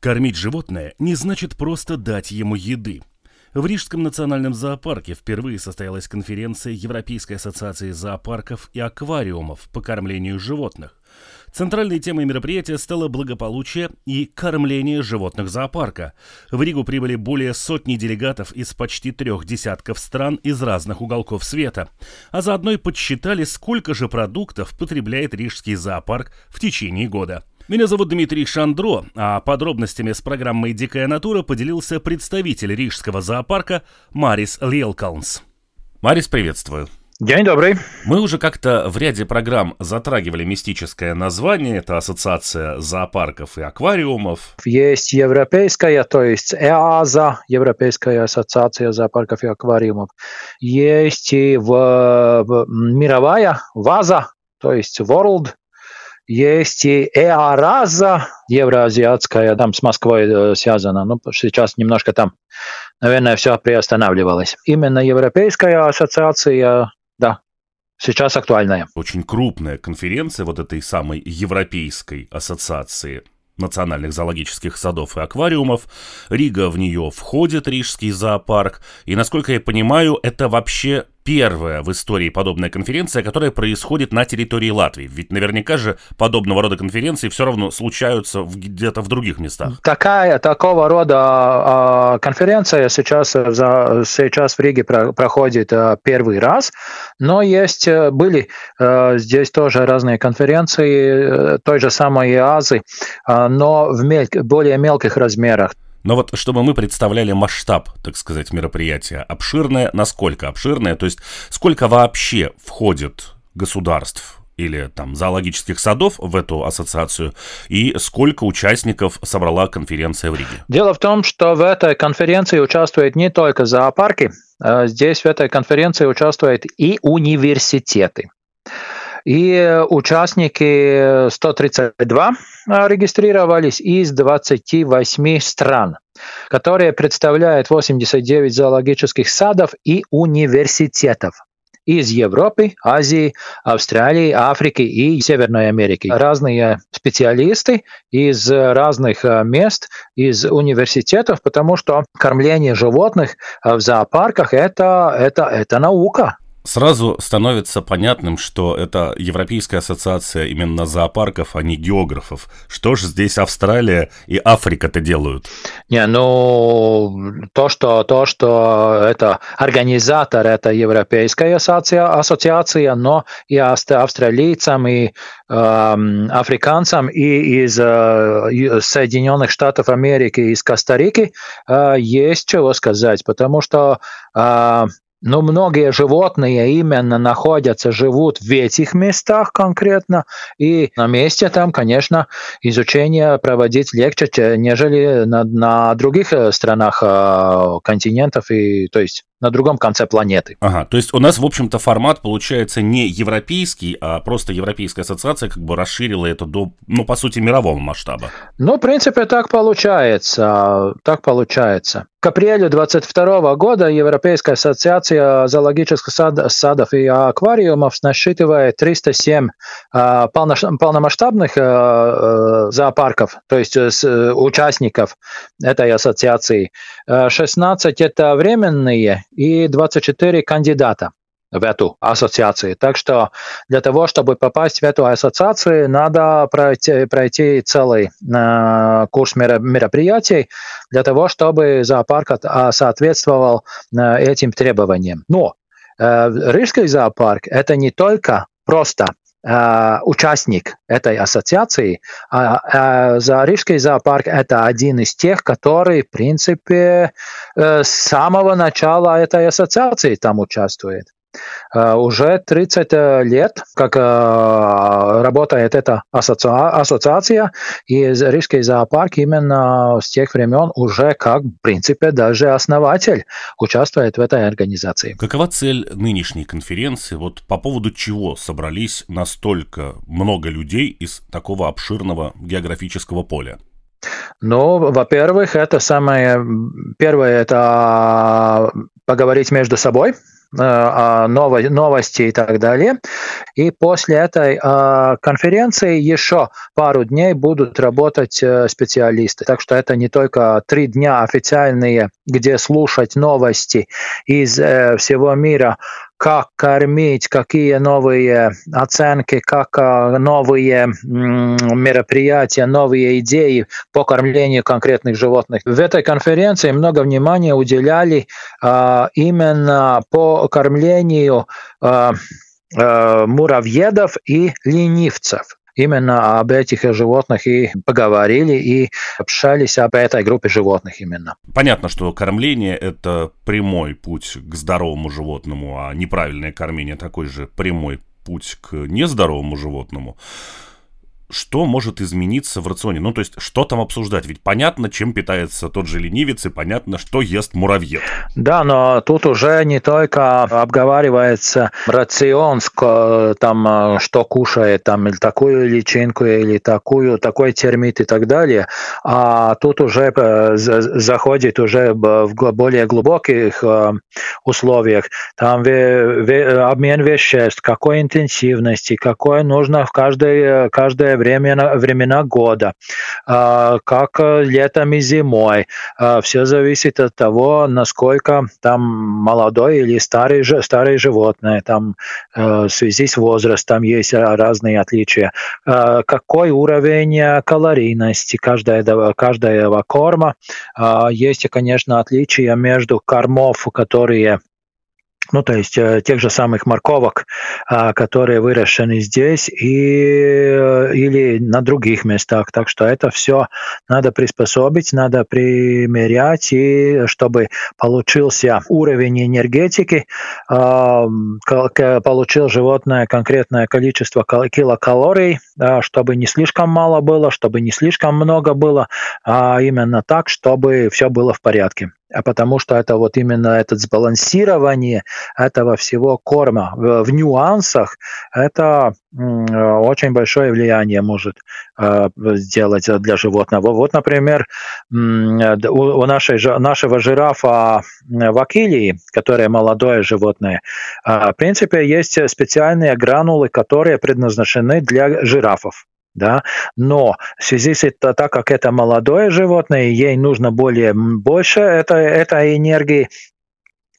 Кормить животное не значит просто дать ему еды. В Рижском национальном зоопарке впервые состоялась конференция Европейской ассоциации зоопарков и аквариумов по кормлению животных. Центральной темой мероприятия стало благополучие и кормление животных зоопарка. В Ригу прибыли более сотни делегатов из почти трех десятков стран из разных уголков света. А заодно и подсчитали, сколько же продуктов потребляет рижский зоопарк в течение года. Меня зовут Дмитрий Шандро, а подробностями с программой «Дикая натура» поделился представитель рижского зоопарка Марис Лелкалнс. Марис, приветствую. День добрый. Мы уже как-то в ряде программ затрагивали мистическое название. Это Ассоциация зоопарков и аквариумов. Есть европейская, то есть ЭАЗа, Европейская ассоциация зоопарков и аквариумов. Есть и в, в мировая ВАЗа, то есть World есть и ЭАРАЗа, евроазиатская, там с Москвой э, связана. Ну, сейчас немножко там, наверное, все приостанавливалось. Именно Европейская ассоциация да, сейчас актуальная. Очень крупная конференция вот этой самой Европейской ассоциации национальных зоологических садов и аквариумов. Рига в нее входит, Рижский зоопарк. И, насколько я понимаю, это вообще первая в истории подобная конференция, которая происходит на территории Латвии. Ведь наверняка же подобного рода конференции все равно случаются где-то в других местах. Такая, такого рода э, конференция сейчас, за, сейчас в Риге про, проходит э, первый раз, но есть, э, были э, здесь тоже разные конференции, э, той же самой ИАЗы, э, но в мель, более мелких размерах. Но вот чтобы мы представляли масштаб, так сказать, мероприятия, обширное, насколько обширное, то есть сколько вообще входит государств или там зоологических садов в эту ассоциацию и сколько участников собрала конференция в Риге? Дело в том, что в этой конференции участвуют не только зоопарки, а здесь в этой конференции участвуют и университеты. И участники 132 регистрировались из 28 стран, которые представляют 89 зоологических садов и университетов из Европы, Азии, Австралии, Африки и Северной Америки. Разные специалисты из разных мест, из университетов, потому что кормление животных в зоопарках это, это, это наука. Сразу становится понятным, что это Европейская ассоциация именно зоопарков, а не географов. Что же здесь Австралия и Африка-то делают? Не, ну, то, что, то, что это организатор, это Европейская ассоциация, ассоциация но и австралийцам, и э, африканцам, и из э, Соединенных Штатов Америки, из Коста-Рики э, есть чего сказать, потому что э, но многие животные именно находятся, живут в этих местах конкретно, и на месте там, конечно, изучение проводить легче, нежели на, на других э, странах э, континентов, и, то есть на другом конце планеты. Ага, то есть у нас, в общем-то, формат получается не европейский, а просто Европейская ассоциация как бы расширила это до, ну, по сути, мирового масштаба. Ну, в принципе, так получается, так получается. К апрелю 2022 года Европейская ассоциация зоологических сад, садов и аквариумов насчитывает 307 э, полномасштабных э, э, зоопарков, то есть э, участников этой ассоциации. 16 это временные, и 24 кандидата в эту ассоциацию. Так что для того, чтобы попасть в эту ассоциацию, надо пройти, пройти целый э, курс мероприятий для того, чтобы зоопарк а, соответствовал э, этим требованиям. Но э, Рижский зоопарк – это не только просто участник этой ассоциации, а, а Зарижский зоопарк – это один из тех, который, в принципе, э, с самого начала этой ассоциации там участвует. Уже 30 лет, как работает эта ассоциация, и Рижский зоопарк именно с тех времен уже как, в принципе, даже основатель участвует в этой организации. Какова цель нынешней конференции? Вот по поводу чего собрались настолько много людей из такого обширного географического поля? Ну, во-первых, это самое первое, это поговорить между собой, э, новости и так далее. И после этой э, конференции еще пару дней будут работать э, специалисты. Так что это не только три дня официальные, где слушать новости из всего мира как кормить, какие новые оценки, как а, новые мероприятия, новые идеи по кормлению конкретных животных. В этой конференции много внимания уделяли а, именно по кормлению а, муравьедов и ленивцев именно об этих животных и поговорили, и общались об этой группе животных именно. Понятно, что кормление – это прямой путь к здоровому животному, а неправильное кормление – такой же прямой путь к нездоровому животному что может измениться в рационе? Ну, то есть, что там обсуждать? Ведь понятно, чем питается тот же ленивец, и понятно, что ест муравьед. Да, но тут уже не только обговаривается рацион, там, что кушает, там, или такую личинку, или такую, такой термит и так далее, а тут уже э, заходит уже в более глубоких э, условиях. Там обмен веществ, какой интенсивности, какой нужно в каждой, каждое времена, времена года, а, как э, летом и зимой. А, Все зависит от того, насколько там молодой или старый, старые животное, там э, в связи с возрастом есть разные отличия. А, какой уровень калорийности каждого, каждого корма. Есть, конечно, отличия между кормов, которые ну, то есть э, тех же самых морковок, э, которые выращены здесь и, э, или на других местах. Так что это все надо приспособить, надо примерять, и чтобы получился уровень энергетики, э, получил животное конкретное количество килокалорий, э, чтобы не слишком мало было, чтобы не слишком много было, а именно так, чтобы все было в порядке а потому что это вот именно это сбалансирование этого всего корма в, в нюансах, это очень большое влияние может э, сделать для животного. Вот, например, у нашей, нашего жирафа вакилии, которое молодое животное, э, в принципе, есть специальные гранулы, которые предназначены для жирафов да, но в связи с это, так как это молодое животное, ей нужно более больше этой, этой энергии,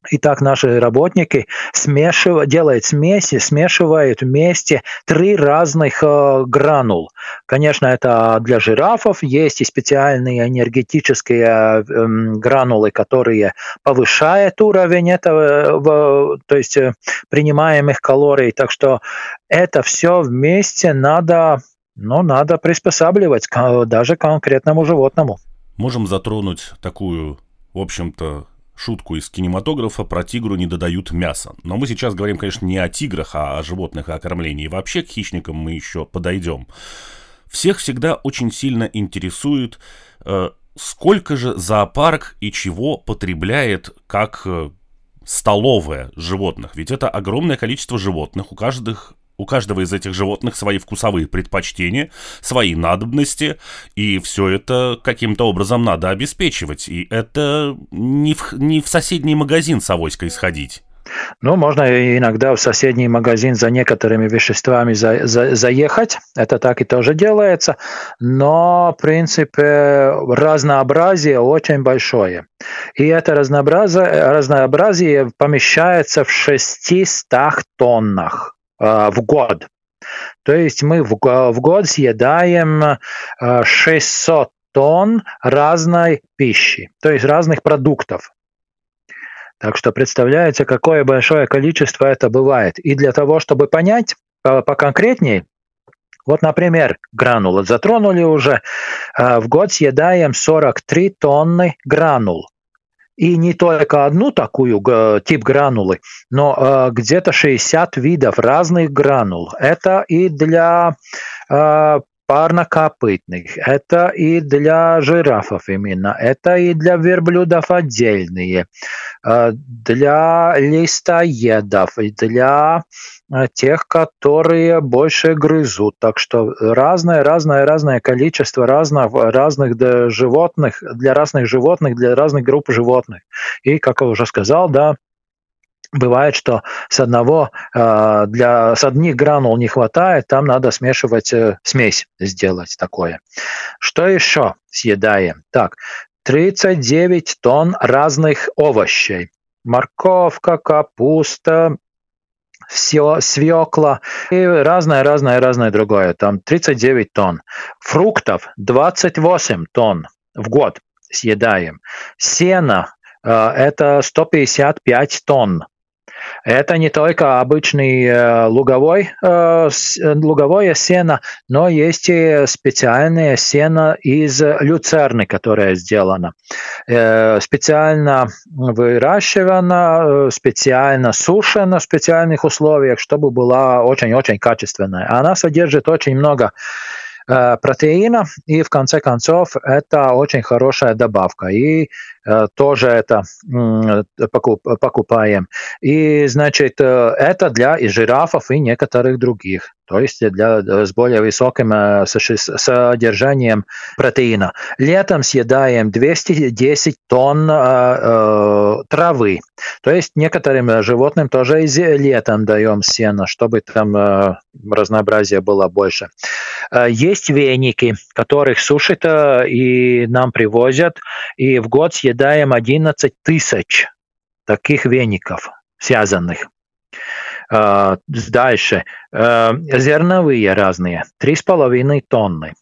и так наши работники смешивают, делают смеси, смешивают вместе три разных э, гранул. Конечно, это для жирафов есть и специальные энергетические э, э, гранулы, которые повышают уровень этого, э, то есть э, принимаемых калорий. Так что это все вместе надо но надо приспосабливать к даже конкретному животному. Можем затронуть такую, в общем-то, шутку из кинематографа про тигру не додают мяса. Но мы сейчас говорим, конечно, не о тиграх, а о животных и о кормлении. Вообще к хищникам мы еще подойдем. Всех всегда очень сильно интересует, э, сколько же зоопарк и чего потребляет как э, столовая животных. Ведь это огромное количество животных, у каждых у каждого из этих животных свои вкусовые предпочтения, свои надобности, и все это каким-то образом надо обеспечивать. И это не в, не в соседний магазин с авоськой сходить. Ну, можно иногда в соседний магазин за некоторыми веществами за, за, заехать. Это так и тоже делается. Но, в принципе, разнообразие очень большое. И это разнообразие, разнообразие помещается в 600 тоннах. А, в год. То есть мы в, в год съедаем 600 а, тонн разной пищи, то есть разных продуктов. Так что представляете, какое большое количество это бывает. И для того, чтобы понять поконкретнее, вот, например, гранулы затронули уже, в год съедаем 43 тонны гранул. И не только одну такую тип гранулы, но где-то 60 видов разных гранул. Это и для парнокопытных, это и для жирафов именно, это и для верблюдов отдельные, для листоедов, и для тех, которые больше грызут. Так что разное, разное, разное количество разных, разных животных, для разных животных, для разных групп животных. И, как я уже сказал, да, Бывает, что с одного э, для с одних гранул не хватает, там надо смешивать э, смесь сделать такое. Что еще съедаем? Так, 39 тонн разных овощей. Морковка, капуста, все, свекла и разное, разное, разное другое. Там 39 тонн. Фруктов 28 тонн в год съедаем. Сена э, это 155 тонн. Это не только обычный э, луговой, э, луговое сено, но есть и специальное сено из люцерны, которое сделано. Э, специально выращивано, специально сушено в специальных условиях, чтобы была очень-очень качественная. Она содержит очень много протеина, и в конце концов это очень хорошая добавка. И Э, тоже это покупаем. И, значит, э, это для и жирафов, и некоторых других. То есть для, э, с более высоким содержанием протеина. Летом съедаем 210 тонн э, травы. То есть некоторым животным тоже и летом даем сено, чтобы там э, разнообразие было больше. Есть веники, которых сушат и нам привозят, и в год съедаем 11 тысяч таких веников связанных. Дальше. Зерновые разные. 3,5 тонны.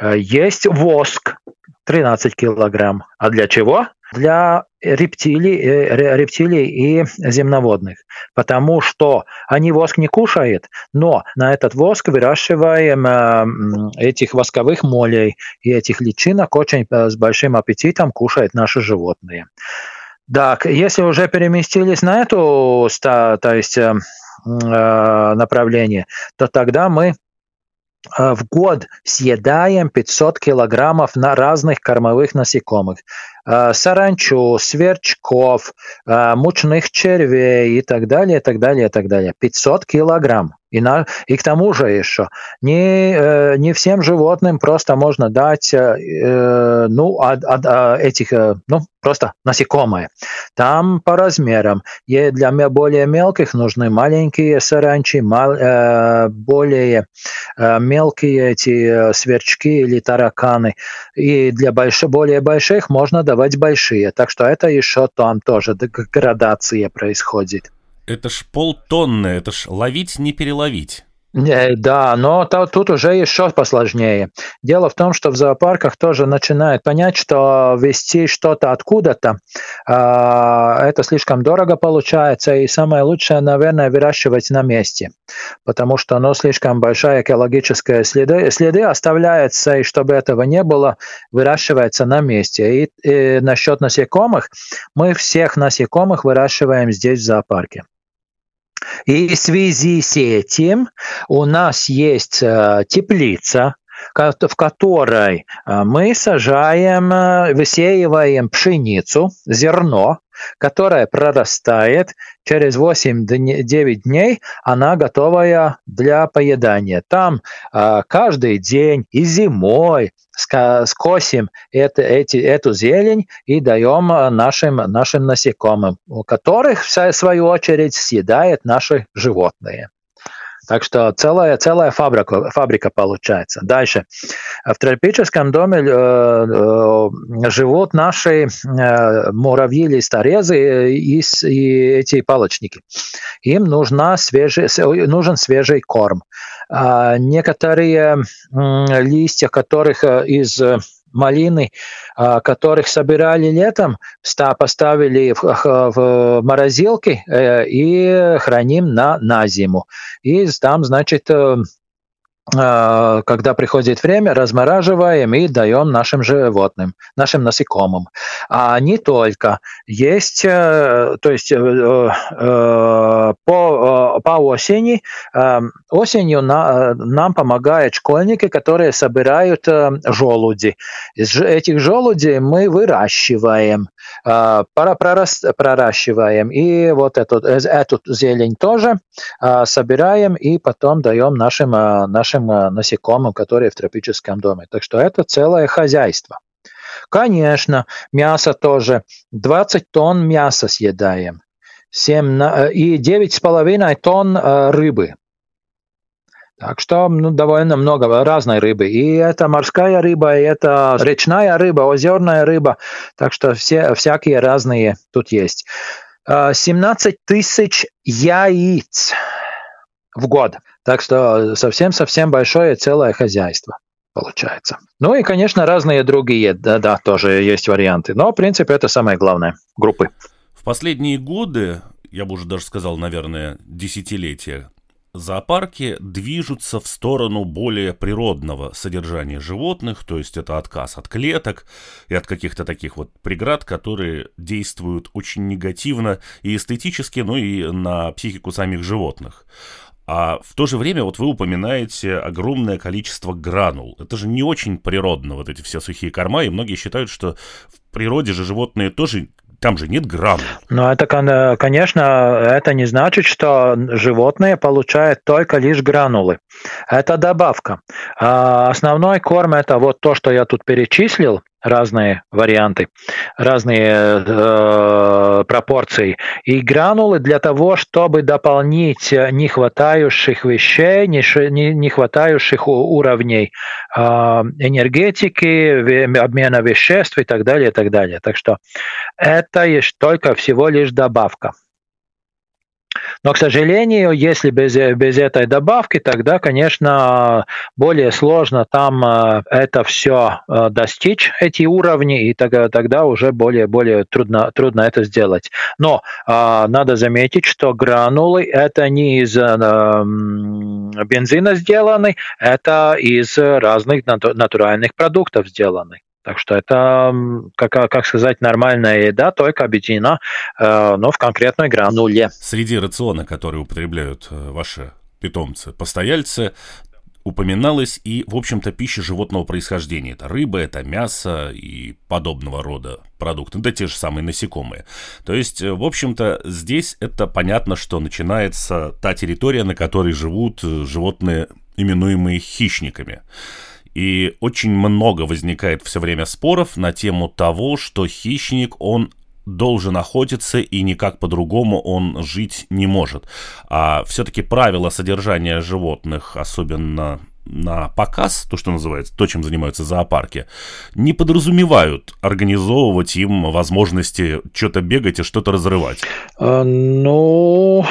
Есть воск 13 килограмм. А для чего? Для рептилий, э, рептилий и земноводных, потому что они воск не кушают, но на этот воск выращиваем э, этих восковых молей и этих личинок очень э, с большим аппетитом кушают наши животные. Так, если уже переместились на эту то есть, направление, то тогда мы в год съедаем 500 килограммов на разных кормовых насекомых. Э, саранчу, сверчков, э, мучных червей и так далее, и так далее, и так далее. 500 килограмм. И, на, и к тому же еще не, э, не всем животным просто можно дать э, ну, от, от, от этих, ну, просто насекомые. Там по размерам. И для более мелких нужны маленькие саранчи, мал, э, более э, мелкие эти сверчки или тараканы. И для больш, более больших можно давать большие. Так что это еще там тоже градация происходит. Это ж полтонны, это ж ловить не переловить. Да, но то, тут уже еще посложнее. Дело в том, что в зоопарках тоже начинают понять, что вести что-то откуда-то э, это слишком дорого получается, и самое лучшее, наверное, выращивать на месте, потому что оно слишком большая экологическая следы, следы оставляется, и чтобы этого не было, выращивается на месте. И, и насчет насекомых, мы всех насекомых выращиваем здесь в зоопарке. И в связи с этим у нас есть э, теплица, в которой э, мы сажаем, э, высеиваем пшеницу, зерно, которое прорастает, через 8-9 дней она готовая для поедания. Там каждый день и зимой скосим это, эти, эту зелень и даем нашим, нашим насекомым, у которых, в свою очередь, съедает наши животные. Так что целая, целая фабрика, фабрика получается. Дальше. В тропическом доме э, э, живут наши э, муравьи листорезы и, и эти палочники. Им нужна свежий, нужен свежий корм. А некоторые э, листья, которых э, из малины, а, которых собирали летом, поставили в, в морозилки э, и храним на, на зиму. И там, значит, э, когда приходит время, размораживаем и даем нашим животным, нашим насекомым. А не только. Есть, э, то есть э, по, по осени, осенью нам помогают школьники, которые собирают желуди. Из этих желудей мы выращиваем, проращиваем. И вот эту, эту зелень тоже собираем и потом даем нашим, нашим нашим э, насекомым, которые в тропическом доме. Так что это целое хозяйство. Конечно, мясо тоже. 20 тонн мяса съедаем. 7, э, и 9,5 тонн э, рыбы. Так что ну, довольно много разной рыбы. И это морская рыба, и это речная рыба, озерная рыба. Так что все, всякие разные тут есть. 17 тысяч яиц в год. Так что совсем-совсем большое целое хозяйство получается. Ну и, конечно, разные другие, да-да, тоже есть варианты. Но, в принципе, это самое главное, группы. В последние годы, я бы уже даже сказал, наверное, десятилетия, зоопарки движутся в сторону более природного содержания животных, то есть это отказ от клеток и от каких-то таких вот преград, которые действуют очень негативно и эстетически, ну и на психику самих животных. А в то же время вот вы упоминаете огромное количество гранул. Это же не очень природно, вот эти все сухие корма, и многие считают, что в природе же животные тоже там же нет грамма. Но это, конечно, это не значит, что животные получают только лишь гранулы. Это добавка. А основной корм это вот то, что я тут перечислил, разные варианты, разные э, пропорции. И гранулы для того, чтобы дополнить не хватающих вещей, не, не, не хватающих уровней э, энергетики, обмена веществ и так далее, и так далее. Так что это есть только всего лишь добавка. Но, к сожалению, если без, без этой добавки, тогда, конечно, более сложно там э, это все э, достичь, эти уровни, и тогда, тогда уже более, более трудно, трудно это сделать. Но э, надо заметить, что гранулы это не из бензина сделаны, это из разных натуральных продуктов сделаны. Так что это, как, как сказать, нормальная еда, только объединена, э, но в конкретной грануле. Среди рациона, который употребляют э, ваши питомцы, постояльцы, упоминалась и, в общем-то, пища животного происхождения. Это рыба, это мясо и подобного рода продукты, да те же самые насекомые. То есть, э, в общем-то, здесь это понятно, что начинается та территория, на которой живут животные, именуемые хищниками. И очень много возникает все время споров на тему того, что хищник, он должен охотиться и никак по-другому он жить не может. А все-таки правила содержания животных, особенно на показ, то, что называется, то, чем занимаются зоопарки, не подразумевают организовывать им возможности что-то бегать и что-то разрывать? Э, ну,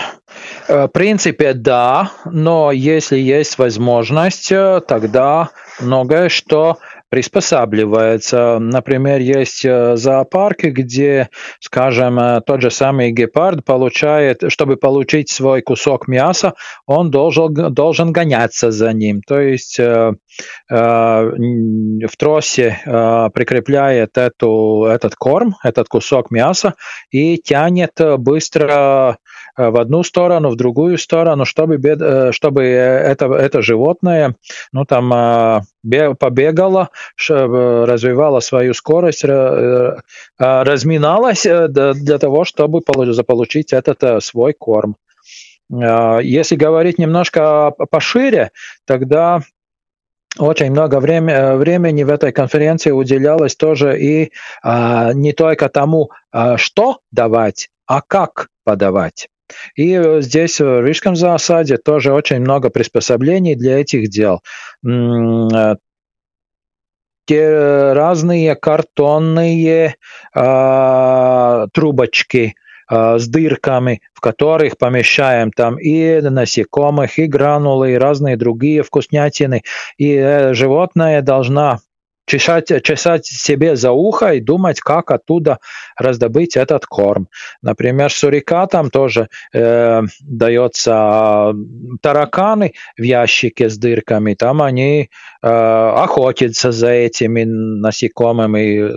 э, в принципе, да, но если есть возможность, э, тогда многое что приспосабливается. Например, есть э, зоопарки, где, скажем, э, тот же самый гепард получает, чтобы получить свой кусок мяса, он должен, должен гоняться за ним. То есть э, в тросе прикрепляет эту, этот корм, этот кусок мяса и тянет быстро в одну сторону, в другую сторону, чтобы, чтобы это, это животное ну, там, побегало, развивала свою скорость, э, разминалась э, для того, чтобы заполучить этот э, свой корм. Если говорить немножко пошире, тогда очень много время, времени в этой конференции уделялось тоже и а, не только тому, а, что давать, а как подавать. И здесь в Рижском зоосаде тоже очень много приспособлений для этих дел те разные картонные э, трубочки э, с дырками, в которых помещаем там и насекомых, и гранулы, и разные другие вкуснятины. И э, животное должна чесать, чесать себе за ухо и думать, как оттуда раздобыть этот корм. Например, сурикатам тоже э, дается тараканы в ящике с дырками, там они э, охотятся за этими насекомыми,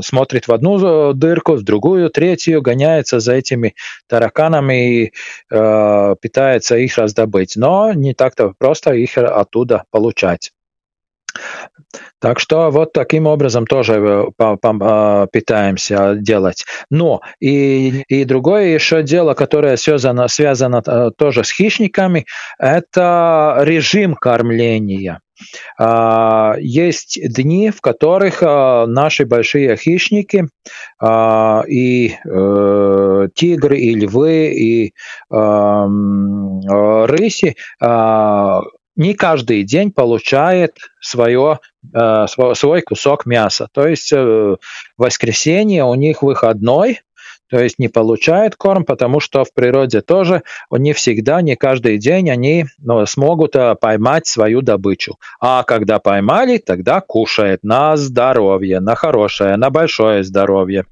смотрят в одну дырку, в другую, третью, гоняются за этими тараканами и э, питается их раздобыть. Но не так-то просто их оттуда получать. Так что вот таким образом тоже э, а, питаемся делать. Но и, и другое еще дело, которое связано, связано э, тоже с хищниками, это режим кормления. А, есть дни, в которых а, наши большие хищники и э, тигры, и львы, и рыси не каждый день получает свое, э, свой кусок мяса. То есть э, воскресенье у них выходной, то есть не получают корм, потому что в природе тоже не всегда, не каждый день они ну, смогут э, поймать свою добычу. А когда поймали, тогда кушает на здоровье, на хорошее, на большое здоровье.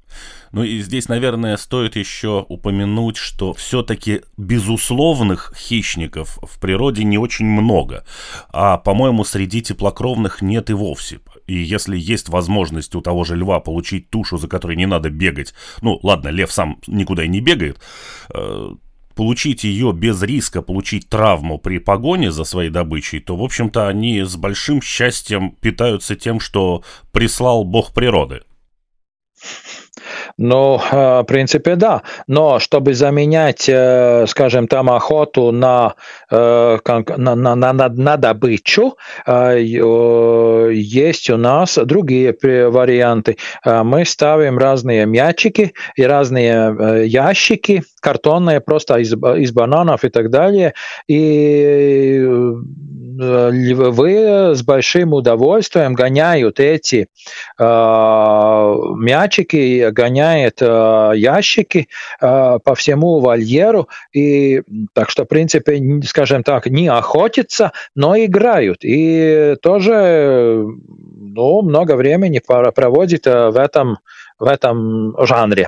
Ну и здесь, наверное, стоит еще упомянуть, что все-таки безусловных хищников в природе не очень много. А, по-моему, среди теплокровных нет и вовсе. И если есть возможность у того же льва получить тушу, за которой не надо бегать, ну ладно, лев сам никуда и не бегает, э, получить ее без риска, получить травму при погоне за своей добычей, то, в общем-то, они с большим счастьем питаются тем, что прислал бог природы. Ну, э, в принципе, да. Но чтобы заменять, э, скажем, там охоту на, э, на, на, на, на добычу, есть у нас другие варианты. Мы ставим разные мячики и разные ящики, картонные просто из, из бананов и так далее. И львы с большим удовольствием гоняют эти э, мячики, гоняют э, ящики э, по всему вольеру. И так что, в принципе, скажем так, не охотятся, но играют. И тоже ну, много времени проводит в этом, в этом жанре.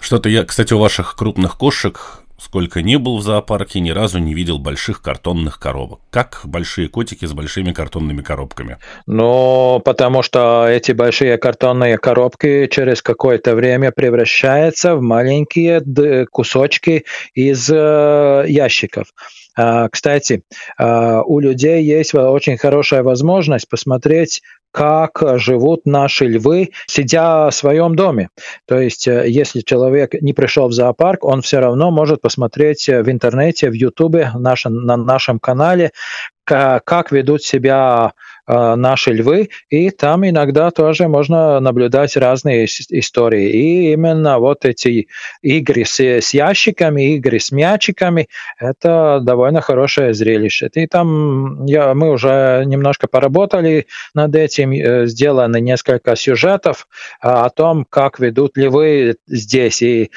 Что-то я, кстати, у ваших крупных кошек Сколько ни был в зоопарке, ни разу не видел больших картонных коробок. Как большие котики с большими картонными коробками? Ну, потому что эти большие картонные коробки через какое-то время превращаются в маленькие кусочки из э, ящиков. А, кстати, а, у людей есть очень хорошая возможность посмотреть как живут наши львы, сидя в своем доме. То есть, э, если человек не пришел в зоопарк, он все равно может посмотреть в интернете, в Ютубе, на нашем канале, как ведут себя Э, наши львы, и там иногда тоже можно наблюдать разные истории. И именно вот эти игры с, с ящиками, игры с мячиками, это довольно хорошее зрелище. И там я, мы уже немножко поработали над этим, э, сделаны несколько сюжетов о том, как ведут львы здесь. И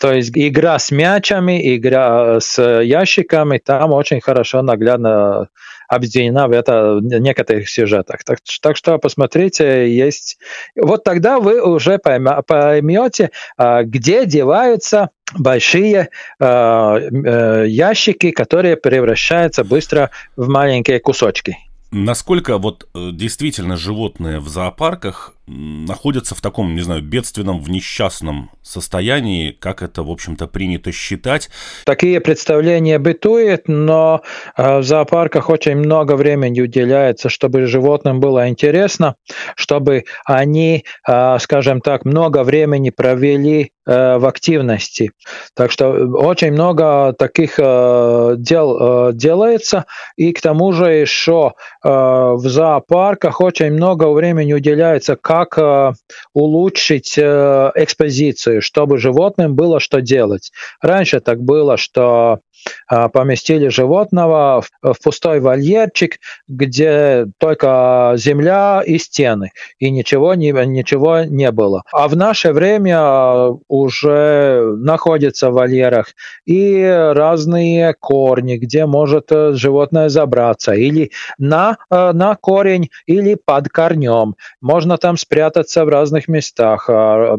то есть игра с мячами, игра с ящиками, там очень хорошо наглядно объединена в это в некоторых сюжетах. Так, так что посмотрите, есть... Вот тогда вы уже поймете, а, где деваются большие а, э, ящики, которые превращаются быстро в маленькие кусочки. Насколько вот э, действительно животные в зоопарках находятся в таком, не знаю, бедственном, в несчастном состоянии, как это, в общем-то, принято считать? Такие представления бытуют, но э, в зоопарках очень много времени уделяется, чтобы животным было интересно, чтобы они, э, скажем так, много времени провели в активности. Так что очень много таких дел делается, и к тому же еще в зоопарках очень много времени уделяется, как э, улучшить э, экспозицию, чтобы животным было что делать. Раньше так было, что поместили животного в пустой вольерчик, где только земля и стены, и ничего не, ничего не было. А в наше время уже находятся в вольерах и разные корни, где может животное забраться, или на, на корень, или под корнем. Можно там спрятаться в разных местах.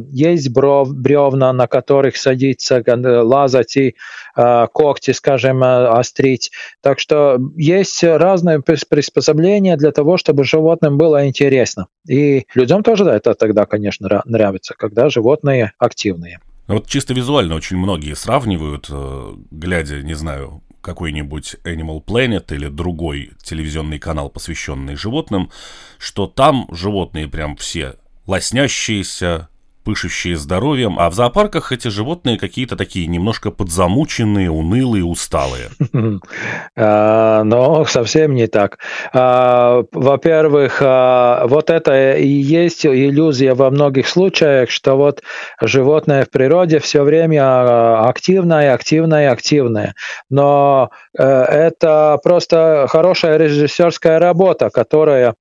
Есть бров, бревна, на которых садиться, лазать и когти, скажем, острить. Так что есть разные приспособления для того, чтобы животным было интересно. И людям тоже да, это тогда, конечно, нравится, когда животные активные. Вот чисто визуально очень многие сравнивают, э, глядя, не знаю, какой-нибудь Animal Planet или другой телевизионный канал, посвященный животным, что там животные прям все лоснящиеся, пышущие здоровьем, а в зоопарках эти животные какие-то такие немножко подзамученные, унылые, усталые. А, но совсем не так. А, во-первых, а, вот это и есть иллюзия во многих случаях, что вот животное в природе все время активное, активное, активное. Но э, это просто хорошая режиссерская работа, которая,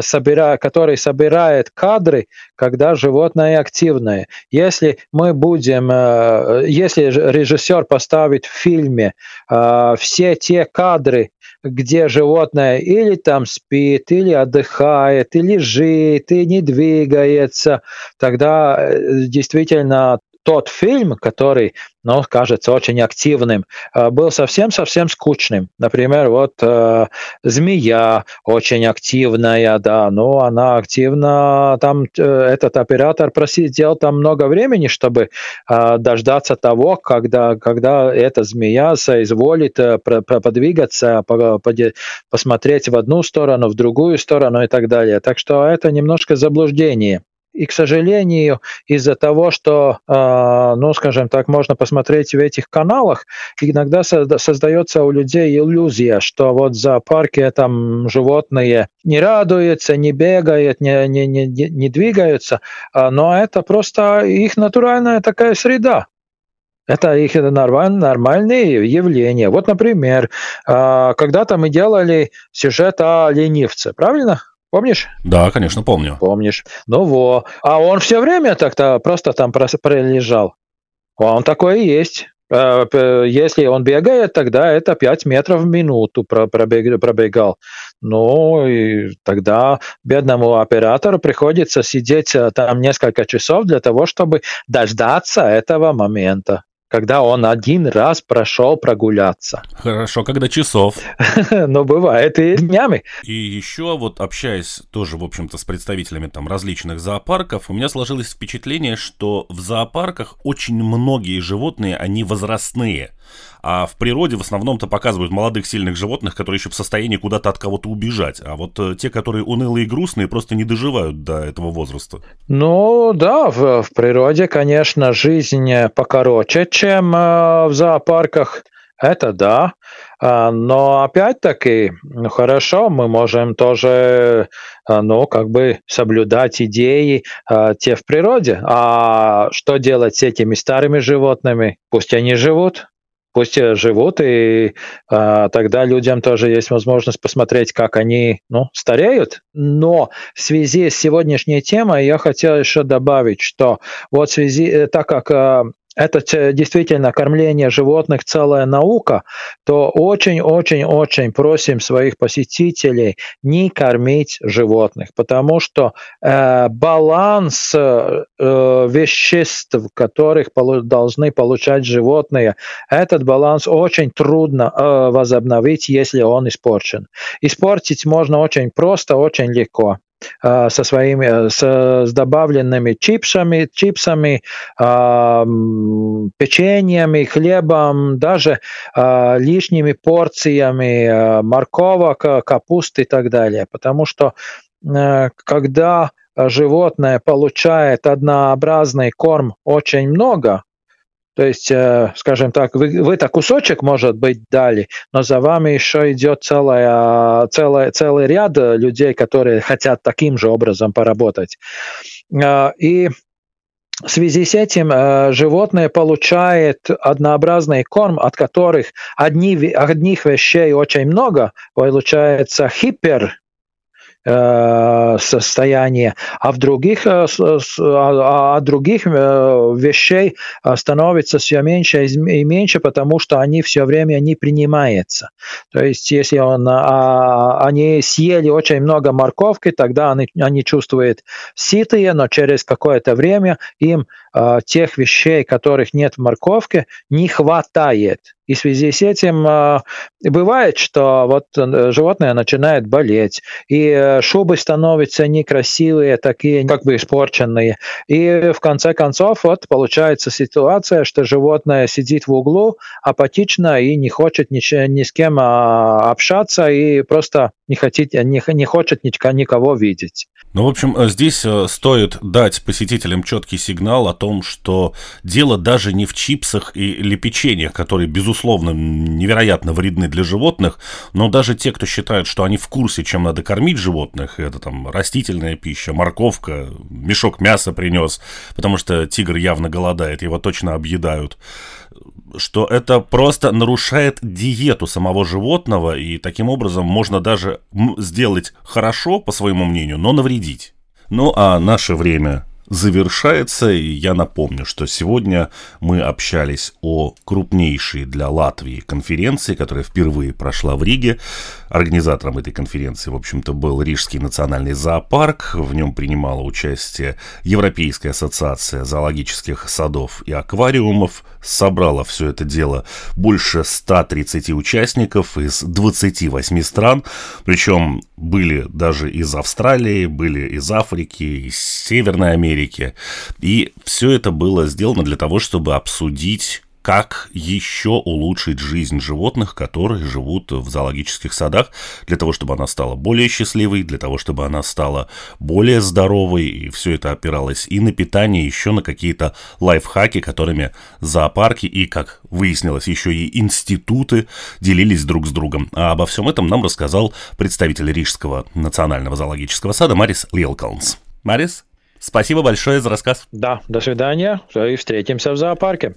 собира, которая собирает кадры, когда животное активное активное. Если мы будем, э, если режиссер поставит в фильме э, все те кадры, где животное или там спит, или отдыхает, или лежит, и не двигается, тогда э, действительно тот фильм, который, ну, кажется очень активным, э, был совсем-совсем скучным. Например, вот э, «Змея» очень активная, да, но она активно, там э, этот оператор просидел там много времени, чтобы э, дождаться того, когда, когда эта змея соизволит э, подвигаться, по, по, посмотреть в одну сторону, в другую сторону и так далее. Так что это немножко заблуждение. И, к сожалению, из-за того, что, а, ну, скажем так, можно посмотреть в этих каналах, иногда создается у людей иллюзия, что вот в зоопарке там животные не радуются, не бегают, не, не, не, не двигаются, а, но это просто их натуральная такая среда. Это их нормаль, нормальные явления. Вот, например, а, когда-то мы делали сюжет о ленивце, правильно? Помнишь? Да, конечно, помню. Помнишь. Ну во. А он все время так-то просто там пролежал. Он такой и есть. А, если он бегает, тогда это 5 метров в минуту пробегал. Ну, и тогда бедному оператору приходится сидеть э, там несколько часов для того, чтобы дождаться этого момента когда он один раз прошел прогуляться. Хорошо, когда часов. Но бывает и днями. И еще вот общаясь тоже, в общем-то, с представителями там различных зоопарков, у меня сложилось впечатление, что в зоопарках очень многие животные, они возрастные. А в природе в основном-то показывают молодых сильных животных, которые еще в состоянии куда-то от кого-то убежать. А вот э, те, которые унылые и грустные, просто не доживают до этого возраста. Ну да, в, в природе, конечно, жизнь покороче, чем э, в зоопарках. Это да. А, но опять-таки, ну хорошо, мы можем тоже, э, ну, как бы соблюдать идеи а, те в природе. А что делать с этими старыми животными? Пусть они живут пусть живут, и а, тогда людям тоже есть возможность посмотреть, как они ну, стареют. Но в связи с сегодняшней темой я хотел еще добавить, что вот в связи, э, так как а, это действительно кормление животных целая наука, то очень-очень-очень просим своих посетителей не кормить животных, потому что э, баланс э, веществ, которых полу- должны получать животные, этот баланс очень трудно э, возобновить, если он испорчен. Испортить можно очень просто, очень легко. А, со своими с, с добавленными чипсами, чипсами, э, печеньями, хлебом, даже э, лишними порциями э, морковок, капусты и так далее. Потому что э, когда животное получает однообразный корм очень много, то есть, э, скажем так, вы, вы-то кусочек, может быть, дали, но за вами еще идет целая, целая, целый ряд людей, которые хотят таким же образом поработать. Э, и в связи с этим э, животное получает однообразный корм, от которых одни, одних вещей очень много, получается хипер Э, состояние, а в других, э, а, а, а других э, вещей становится все меньше и меньше, потому что они все время не принимаются. То есть, если он, а, они съели очень много морковки, тогда они, они чувствуют ситые, но через какое-то время им тех вещей, которых нет в морковке, не хватает. И в связи с этим э, бывает, что вот э, животное начинает болеть, и э, шубы становятся некрасивые, такие как бы испорченные. И в конце концов вот получается ситуация, что животное сидит в углу апатично и не хочет ни, ни с кем а, общаться и просто не, хотит, не, не хочет никого видеть. Ну, в общем, э, здесь э, стоит дать посетителям четкий сигнал о том, что дело даже не в чипсах или печеньях, которые, безусловно, невероятно вредны для животных, но даже те, кто считают, что они в курсе, чем надо кормить животных, это там растительная пища, морковка, мешок мяса принес, потому что тигр явно голодает, его точно объедают, что это просто нарушает диету самого животного, и таким образом можно даже сделать хорошо, по своему мнению, но навредить. Ну а наше время завершается. И я напомню, что сегодня мы общались о крупнейшей для Латвии конференции, которая впервые прошла в Риге. Организатором этой конференции, в общем-то, был Рижский национальный зоопарк. В нем принимала участие Европейская ассоциация зоологических садов и аквариумов. Собрала все это дело больше 130 участников из 28 стран. Причем были даже из Австралии, были из Африки, из Северной Америки. И все это было сделано для того, чтобы обсудить как еще улучшить жизнь животных, которые живут в зоологических садах, для того, чтобы она стала более счастливой, для того, чтобы она стала более здоровой, и все это опиралось и на питание, еще на какие-то лайфхаки, которыми зоопарки и, как выяснилось, еще и институты делились друг с другом. А обо всем этом нам рассказал представитель Рижского национального зоологического сада Марис Лилкалнс. Марис, спасибо большое за рассказ. Да, до свидания, и встретимся в зоопарке.